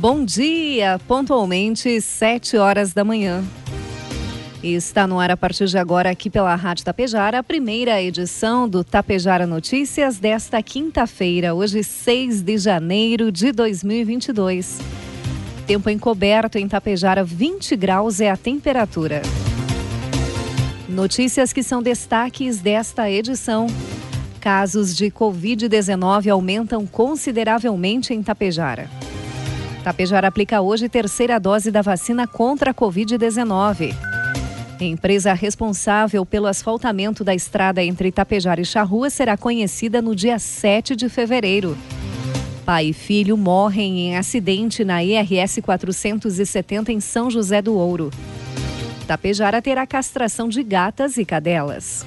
Bom dia, pontualmente sete horas da manhã. Está no ar a partir de agora aqui pela Rádio Tapejara, a primeira edição do Tapejara Notícias desta quinta-feira, hoje 6 de janeiro de 2022. Tempo encoberto em Tapejara, 20 graus é a temperatura. Notícias que são destaques desta edição. Casos de Covid-19 aumentam consideravelmente em Tapejara. Tapejara aplica hoje terceira dose da vacina contra a Covid-19. Empresa responsável pelo asfaltamento da estrada entre Tapejara e Charrua será conhecida no dia 7 de fevereiro. Pai e filho morrem em acidente na IRS 470 em São José do Ouro. Tapejara terá castração de gatas e cadelas.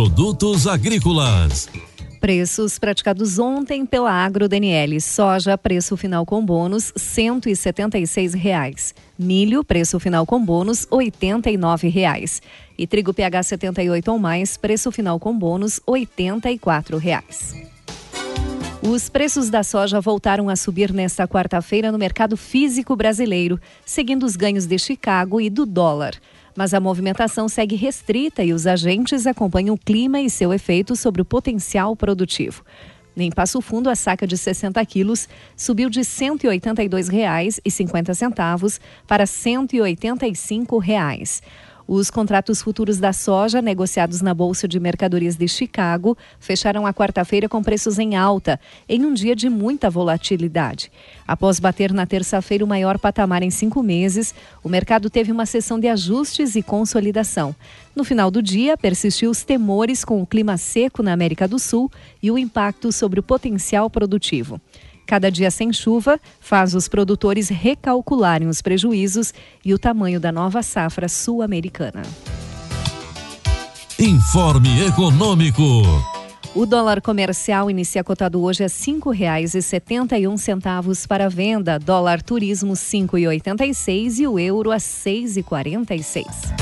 Produtos agrícolas. Preços praticados ontem pela Agro Daniele. Soja, preço final com bônus, 176 reais. Milho, preço final com bônus, 89 reais. E trigo PH 78 ou mais, preço final com bônus, 84 reais. Os preços da soja voltaram a subir nesta quarta-feira no mercado físico brasileiro, seguindo os ganhos de Chicago e do dólar mas a movimentação segue restrita e os agentes acompanham o clima e seu efeito sobre o potencial produtivo. Em Passo Fundo, a saca de 60 quilos subiu de R$ 182,50 para 185 reais. Os contratos futuros da soja, negociados na Bolsa de Mercadorias de Chicago, fecharam a quarta-feira com preços em alta, em um dia de muita volatilidade. Após bater na terça-feira o maior patamar em cinco meses, o mercado teve uma sessão de ajustes e consolidação. No final do dia, persistiu os temores com o clima seco na América do Sul e o impacto sobre o potencial produtivo. Cada dia sem chuva faz os produtores recalcularem os prejuízos e o tamanho da nova safra sul-americana. Informe Econômico. O dólar comercial inicia cotado hoje a cinco reais e setenta e um centavos para venda, dólar turismo cinco e oitenta e seis e o euro a seis e quarenta e seis.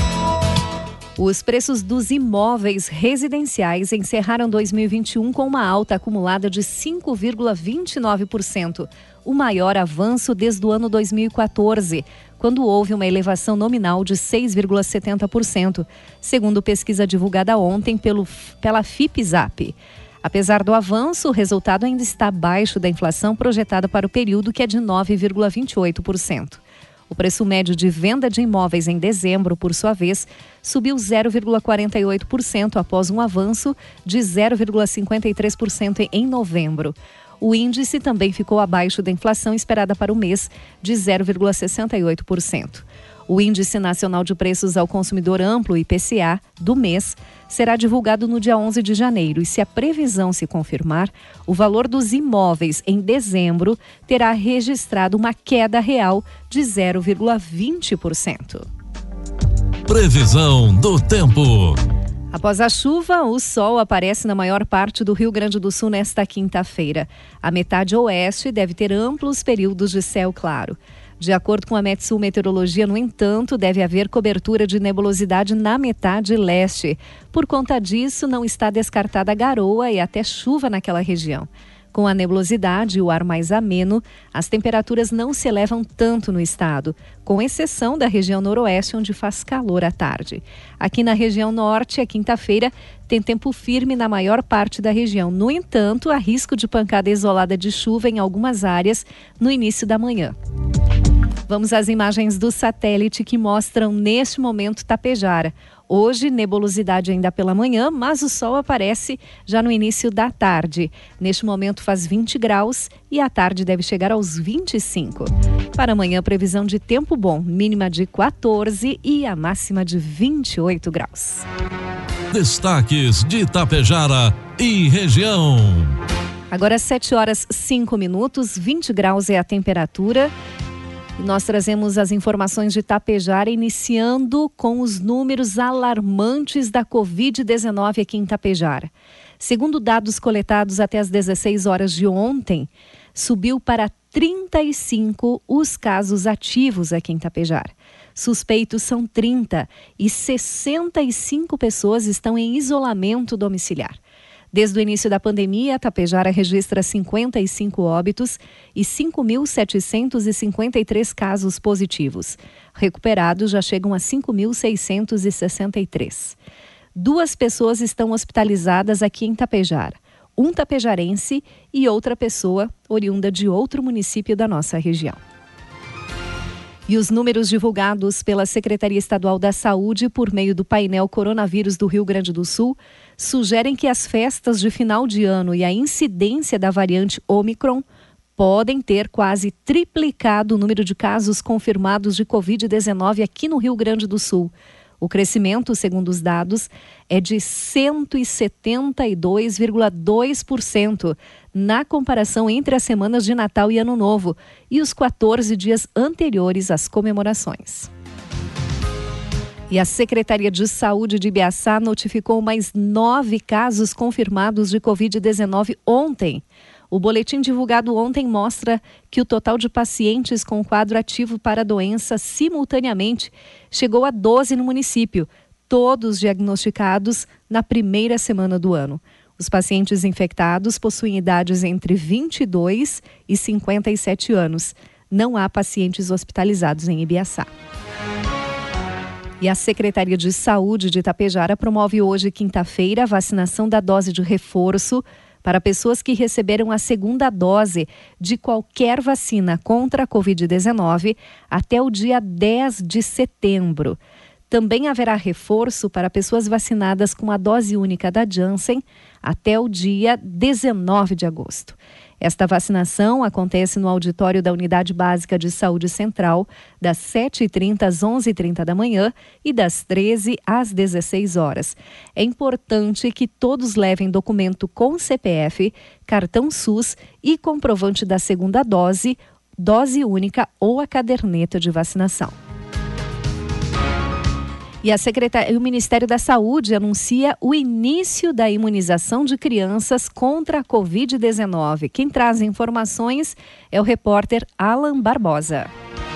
Os preços dos imóveis residenciais encerraram 2021 com uma alta acumulada de 5,29%, o maior avanço desde o ano 2014, quando houve uma elevação nominal de 6,70%, segundo pesquisa divulgada ontem pelo, pela FIPZAP. Apesar do avanço, o resultado ainda está abaixo da inflação projetada para o período, que é de 9,28%. O preço médio de venda de imóveis em dezembro, por sua vez, subiu 0,48% após um avanço de 0,53% em novembro. O índice também ficou abaixo da inflação esperada para o mês, de 0,68%. O Índice Nacional de Preços ao Consumidor Amplo, IPCA, do mês, será divulgado no dia 11 de janeiro e, se a previsão se confirmar, o valor dos imóveis em dezembro terá registrado uma queda real de 0,20%. Previsão do tempo. Após a chuva, o sol aparece na maior parte do Rio Grande do Sul nesta quinta-feira. A metade oeste deve ter amplos períodos de céu claro. De acordo com a Metsul Meteorologia, no entanto, deve haver cobertura de nebulosidade na metade leste. Por conta disso, não está descartada garoa e até chuva naquela região. Com a nebulosidade e o ar mais ameno, as temperaturas não se elevam tanto no estado, com exceção da região noroeste, onde faz calor à tarde. Aqui na região norte, a quinta-feira tem tempo firme na maior parte da região. No entanto, há risco de pancada isolada de chuva em algumas áreas no início da manhã. Vamos às imagens do satélite que mostram neste momento Tapejara. Hoje, nebulosidade ainda pela manhã, mas o sol aparece já no início da tarde. Neste momento faz 20 graus e à tarde deve chegar aos 25. Para amanhã, previsão de tempo bom, mínima de 14 e a máxima de 28 graus. Destaques de Itapejara e região. Agora 7 horas 5 minutos, 20 graus é a temperatura. Nós trazemos as informações de Tapejara, iniciando com os números alarmantes da Covid-19 aqui em Tapejara. Segundo dados coletados até as 16 horas de ontem, subiu para 35 os casos ativos aqui em Tapejara. Suspeitos são 30 e 65 pessoas estão em isolamento domiciliar. Desde o início da pandemia, Tapejara registra 55 óbitos e 5.753 casos positivos. Recuperados já chegam a 5.663. Duas pessoas estão hospitalizadas aqui em Tapejara. Um tapejarense e outra pessoa oriunda de outro município da nossa região. E os números divulgados pela Secretaria Estadual da Saúde por meio do painel Coronavírus do Rio Grande do Sul sugerem que as festas de final de ano e a incidência da variante Omicron podem ter quase triplicado o número de casos confirmados de Covid-19 aqui no Rio Grande do Sul. O crescimento, segundo os dados, é de 172,2% na comparação entre as semanas de Natal e Ano Novo e os 14 dias anteriores às comemorações. E a Secretaria de Saúde de Ibiaçá notificou mais nove casos confirmados de Covid-19 ontem. O boletim divulgado ontem mostra que o total de pacientes com quadro ativo para a doença simultaneamente chegou a 12 no município, todos diagnosticados na primeira semana do ano. Os pacientes infectados possuem idades entre 22 e 57 anos. Não há pacientes hospitalizados em Ibiaçá. E a Secretaria de Saúde de Itapejara promove hoje, quinta-feira, a vacinação da dose de reforço para pessoas que receberam a segunda dose de qualquer vacina contra a Covid-19 até o dia 10 de setembro. Também haverá reforço para pessoas vacinadas com a dose única da Janssen até o dia 19 de agosto. Esta vacinação acontece no auditório da Unidade Básica de Saúde Central, das 7h30 às 11h30 da manhã e das 13 às 16 horas. É importante que todos levem documento com CPF, cartão SUS e comprovante da segunda dose, dose única ou a caderneta de vacinação. E a Secretaria, o Ministério da Saúde anuncia o início da imunização de crianças contra a Covid-19. Quem traz informações é o repórter Alan Barbosa.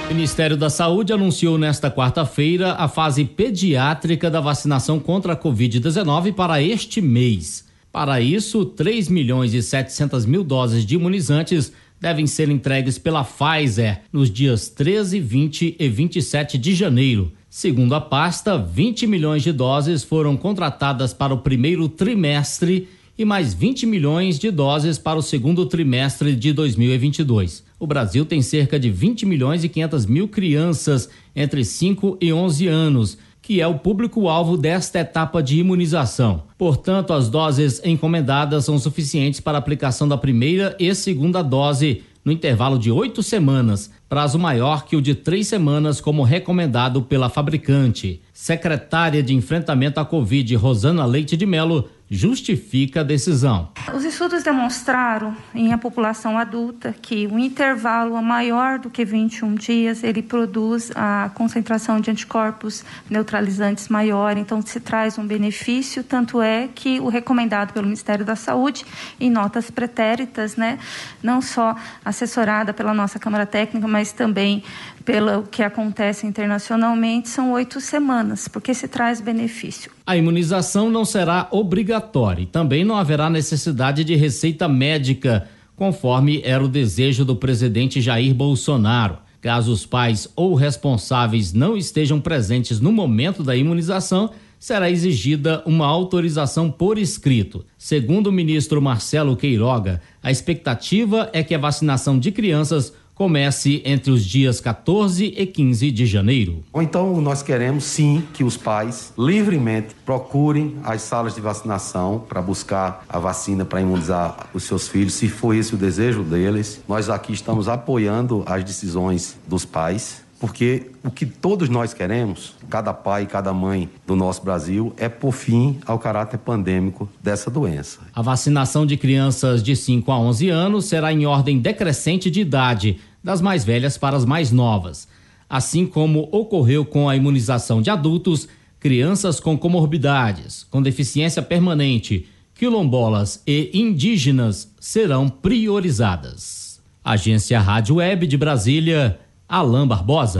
O Ministério da Saúde anunciou nesta quarta-feira a fase pediátrica da vacinação contra a Covid-19 para este mês. Para isso, 3 milhões e 700 mil doses de imunizantes devem ser entregues pela Pfizer nos dias 13, 20 e 27 de janeiro. Segundo a pasta, 20 milhões de doses foram contratadas para o primeiro trimestre e mais 20 milhões de doses para o segundo trimestre de 2022. O Brasil tem cerca de 20 milhões e 500 mil crianças entre 5 e 11 anos, que é o público-alvo desta etapa de imunização. Portanto, as doses encomendadas são suficientes para a aplicação da primeira e segunda dose no intervalo de oito semanas, prazo maior que o de três semanas, como recomendado pela fabricante. Secretária de Enfrentamento à Covid, Rosana Leite de Melo, justifica a decisão. Os estudos demonstraram em a população adulta que um intervalo maior do que 21 dias ele produz a concentração de anticorpos neutralizantes maior, então se traz um benefício, tanto é que o recomendado pelo Ministério da Saúde em notas pretéritas, né, não só assessorada pela nossa Câmara Técnica, mas também pelo que acontece internacionalmente, são oito semanas, porque se traz benefício. A imunização não será obrigatória e também não haverá necessidade de receita médica, conforme era o desejo do presidente Jair Bolsonaro. Caso os pais ou responsáveis não estejam presentes no momento da imunização, será exigida uma autorização por escrito. Segundo o ministro Marcelo Queiroga, a expectativa é que a vacinação de crianças comece entre os dias 14 e 15 de janeiro. Então, nós queremos sim que os pais livremente procurem as salas de vacinação para buscar a vacina para imunizar os seus filhos, se for esse o desejo deles. Nós aqui estamos apoiando as decisões dos pais porque o que todos nós queremos, cada pai e cada mãe do nosso Brasil, é por fim ao caráter pandêmico dessa doença. A vacinação de crianças de 5 a 11 anos será em ordem decrescente de idade, das mais velhas para as mais novas. Assim como ocorreu com a imunização de adultos, crianças com comorbidades, com deficiência permanente, quilombolas e indígenas serão priorizadas. Agência Rádio Web de Brasília. Alain Barbosa.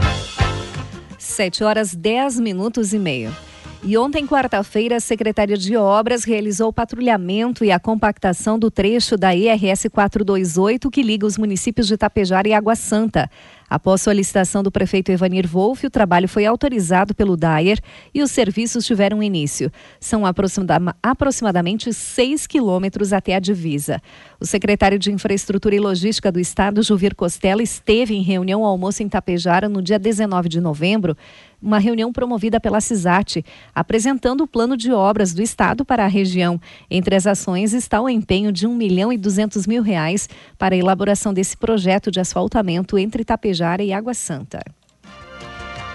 7 horas 10 minutos e meio. E ontem, quarta-feira, a Secretaria de Obras realizou o patrulhamento e a compactação do trecho da IRS 428 que liga os municípios de Tapejara e Água Santa. Após solicitação do prefeito Evanir Wolff, o trabalho foi autorizado pelo Dyer e os serviços tiveram início. São aproximadamente 6 quilômetros até a divisa. O secretário de Infraestrutura e Logística do Estado, Juvir Costela, esteve em reunião ao almoço em Tapejara no dia 19 de novembro uma reunião promovida pela CISAT, apresentando o plano de obras do Estado para a região. Entre as ações está o empenho de 1 milhão e 200 mil reais para a elaboração desse projeto de asfaltamento entre Tapejara e Água Santa.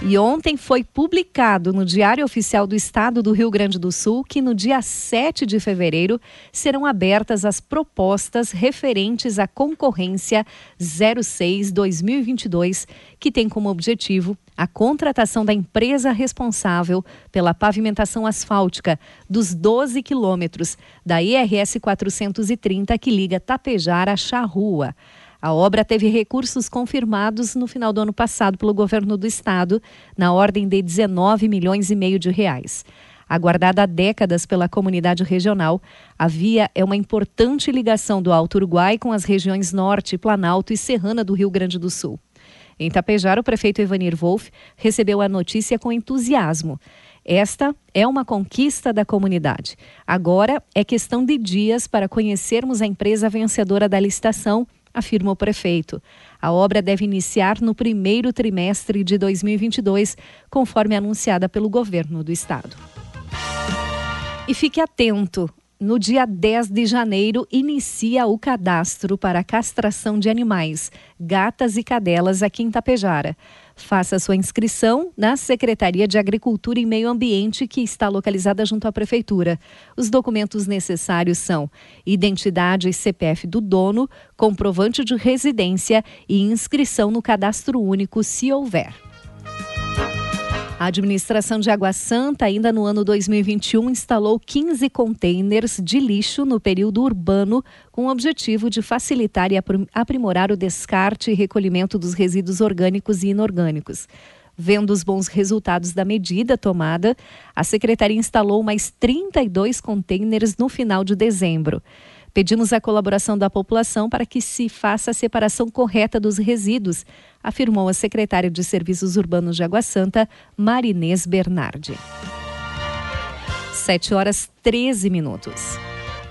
E ontem foi publicado no Diário Oficial do Estado do Rio Grande do Sul que no dia 7 de fevereiro serão abertas as propostas referentes à concorrência 06-2022, que tem como objetivo a contratação da empresa responsável pela pavimentação asfáltica dos 12 quilômetros da IRS 430 que liga Tapejara a Charrua. A obra teve recursos confirmados no final do ano passado pelo governo do estado, na ordem de 19 milhões e meio de reais. Aguardada há décadas pela comunidade regional, a via é uma importante ligação do Alto Uruguai com as regiões Norte, Planalto e Serrana do Rio Grande do Sul. Em Tapejara, o prefeito Evanir Wolff recebeu a notícia com entusiasmo. Esta é uma conquista da comunidade. Agora é questão de dias para conhecermos a empresa vencedora da licitação afirma o prefeito. A obra deve iniciar no primeiro trimestre de 2022, conforme anunciada pelo governo do estado. E fique atento. No dia 10 de janeiro, inicia o cadastro para castração de animais, gatas e cadelas aqui em Tapejara. Faça sua inscrição na Secretaria de Agricultura e Meio Ambiente, que está localizada junto à Prefeitura. Os documentos necessários são identidade e CPF do dono, comprovante de residência e inscrição no cadastro único, se houver. A administração de Água Santa, ainda no ano 2021, instalou 15 containers de lixo no período urbano, com o objetivo de facilitar e aprimorar o descarte e recolhimento dos resíduos orgânicos e inorgânicos. Vendo os bons resultados da medida tomada, a secretaria instalou mais 32 containers no final de dezembro. Pedimos a colaboração da população para que se faça a separação correta dos resíduos, afirmou a secretária de Serviços Urbanos de Água Santa, Marinês Bernardi. 7 horas 13 minutos.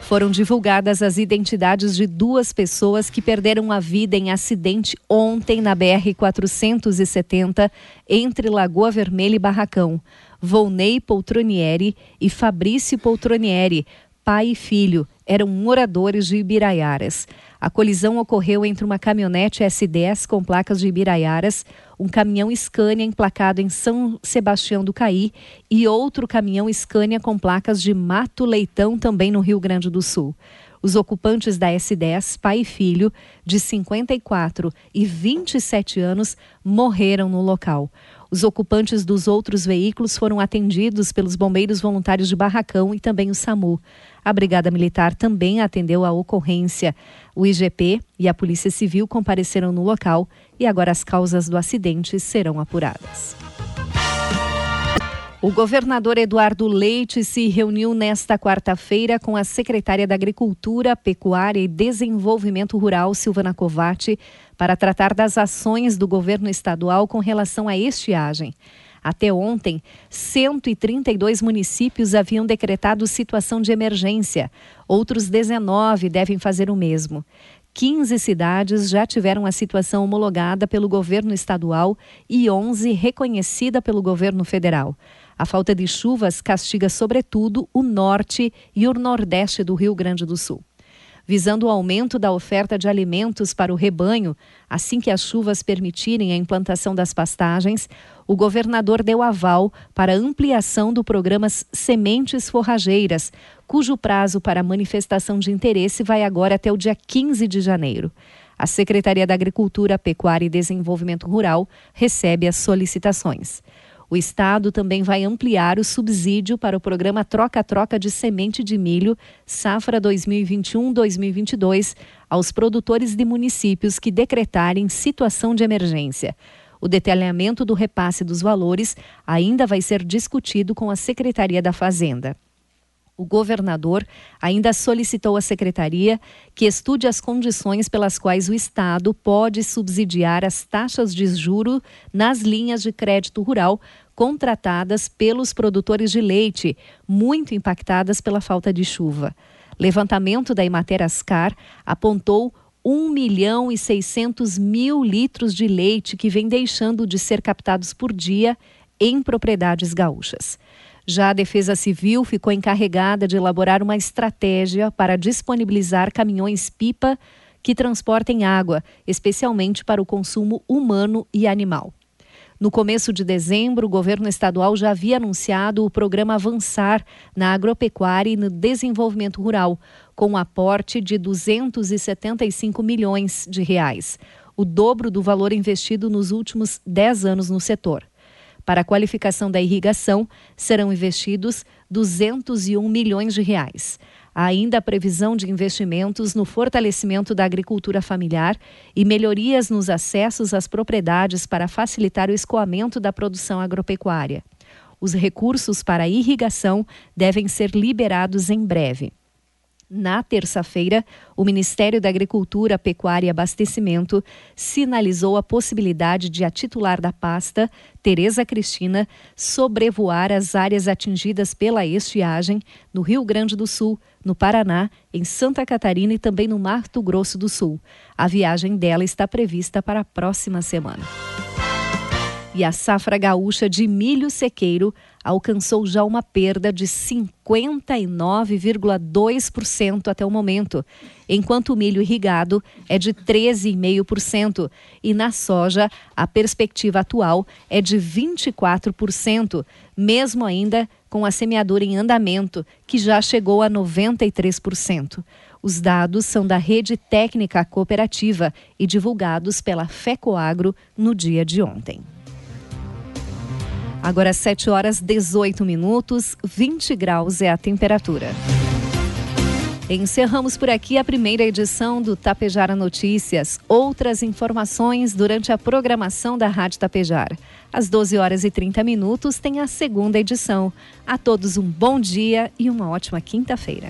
Foram divulgadas as identidades de duas pessoas que perderam a vida em acidente ontem na BR-470, entre Lagoa Vermelha e Barracão. Volney Poltronieri e Fabrício Poltronieri, pai e filho. Eram moradores de Ibiraiaras. A colisão ocorreu entre uma caminhonete S10 com placas de Ibiraiaras, um caminhão Scania emplacado em São Sebastião do Caí e outro caminhão Scania com placas de Mato Leitão, também no Rio Grande do Sul. Os ocupantes da S10, pai e filho, de 54 e 27 anos, morreram no local. Os ocupantes dos outros veículos foram atendidos pelos bombeiros voluntários de Barracão e também o SAMU. A Brigada Militar também atendeu a ocorrência. O IGP e a Polícia Civil compareceram no local e agora as causas do acidente serão apuradas. O governador Eduardo Leite se reuniu nesta quarta-feira com a secretária da Agricultura, Pecuária e Desenvolvimento Rural, Silvana Covatti, para tratar das ações do governo estadual com relação à estiagem. Até ontem, 132 municípios haviam decretado situação de emergência. Outros 19 devem fazer o mesmo. 15 cidades já tiveram a situação homologada pelo governo estadual e 11 reconhecida pelo governo federal. A falta de chuvas castiga, sobretudo, o norte e o nordeste do Rio Grande do Sul. Visando o aumento da oferta de alimentos para o rebanho, assim que as chuvas permitirem a implantação das pastagens, o governador deu aval para ampliação do programa Sementes Forrageiras, cujo prazo para manifestação de interesse vai agora até o dia 15 de janeiro. A Secretaria da Agricultura, Pecuária e Desenvolvimento Rural recebe as solicitações. O Estado também vai ampliar o subsídio para o programa Troca-Troca de Semente de Milho, safra 2021-2022, aos produtores de municípios que decretarem situação de emergência. O detalhamento do repasse dos valores ainda vai ser discutido com a Secretaria da Fazenda. O governador ainda solicitou à secretaria que estude as condições pelas quais o Estado pode subsidiar as taxas de juro nas linhas de crédito rural contratadas pelos produtores de leite, muito impactadas pela falta de chuva. Levantamento da Imater Ascar apontou 1 milhão e 600 mil litros de leite que vem deixando de ser captados por dia em propriedades gaúchas. Já a Defesa Civil ficou encarregada de elaborar uma estratégia para disponibilizar caminhões-pipa que transportem água, especialmente para o consumo humano e animal. No começo de dezembro, o governo estadual já havia anunciado o programa Avançar na agropecuária e no desenvolvimento rural, com um aporte de 275 milhões de reais, o dobro do valor investido nos últimos 10 anos no setor. Para a qualificação da irrigação, serão investidos 201 milhões de reais. Há ainda a previsão de investimentos no fortalecimento da agricultura familiar e melhorias nos acessos às propriedades para facilitar o escoamento da produção agropecuária. Os recursos para irrigação devem ser liberados em breve. Na terça-feira, o Ministério da Agricultura, Pecuária e Abastecimento sinalizou a possibilidade de a titular da pasta, Tereza Cristina, sobrevoar as áreas atingidas pela estiagem no Rio Grande do Sul, no Paraná, em Santa Catarina e também no Mato Grosso do Sul. A viagem dela está prevista para a próxima semana. E a safra gaúcha de milho sequeiro alcançou já uma perda de 59,2% até o momento, enquanto o milho irrigado é de 13,5%. E na soja, a perspectiva atual é de 24%, mesmo ainda com a semeadura em andamento, que já chegou a 93%. Os dados são da Rede Técnica Cooperativa e divulgados pela FECOAGRO no dia de ontem. Agora 7 horas 18 minutos, 20 graus é a temperatura. Encerramos por aqui a primeira edição do Tapejara Notícias. Outras informações durante a programação da Rádio Tapejara. Às 12 horas e 30 minutos tem a segunda edição. A todos um bom dia e uma ótima quinta-feira.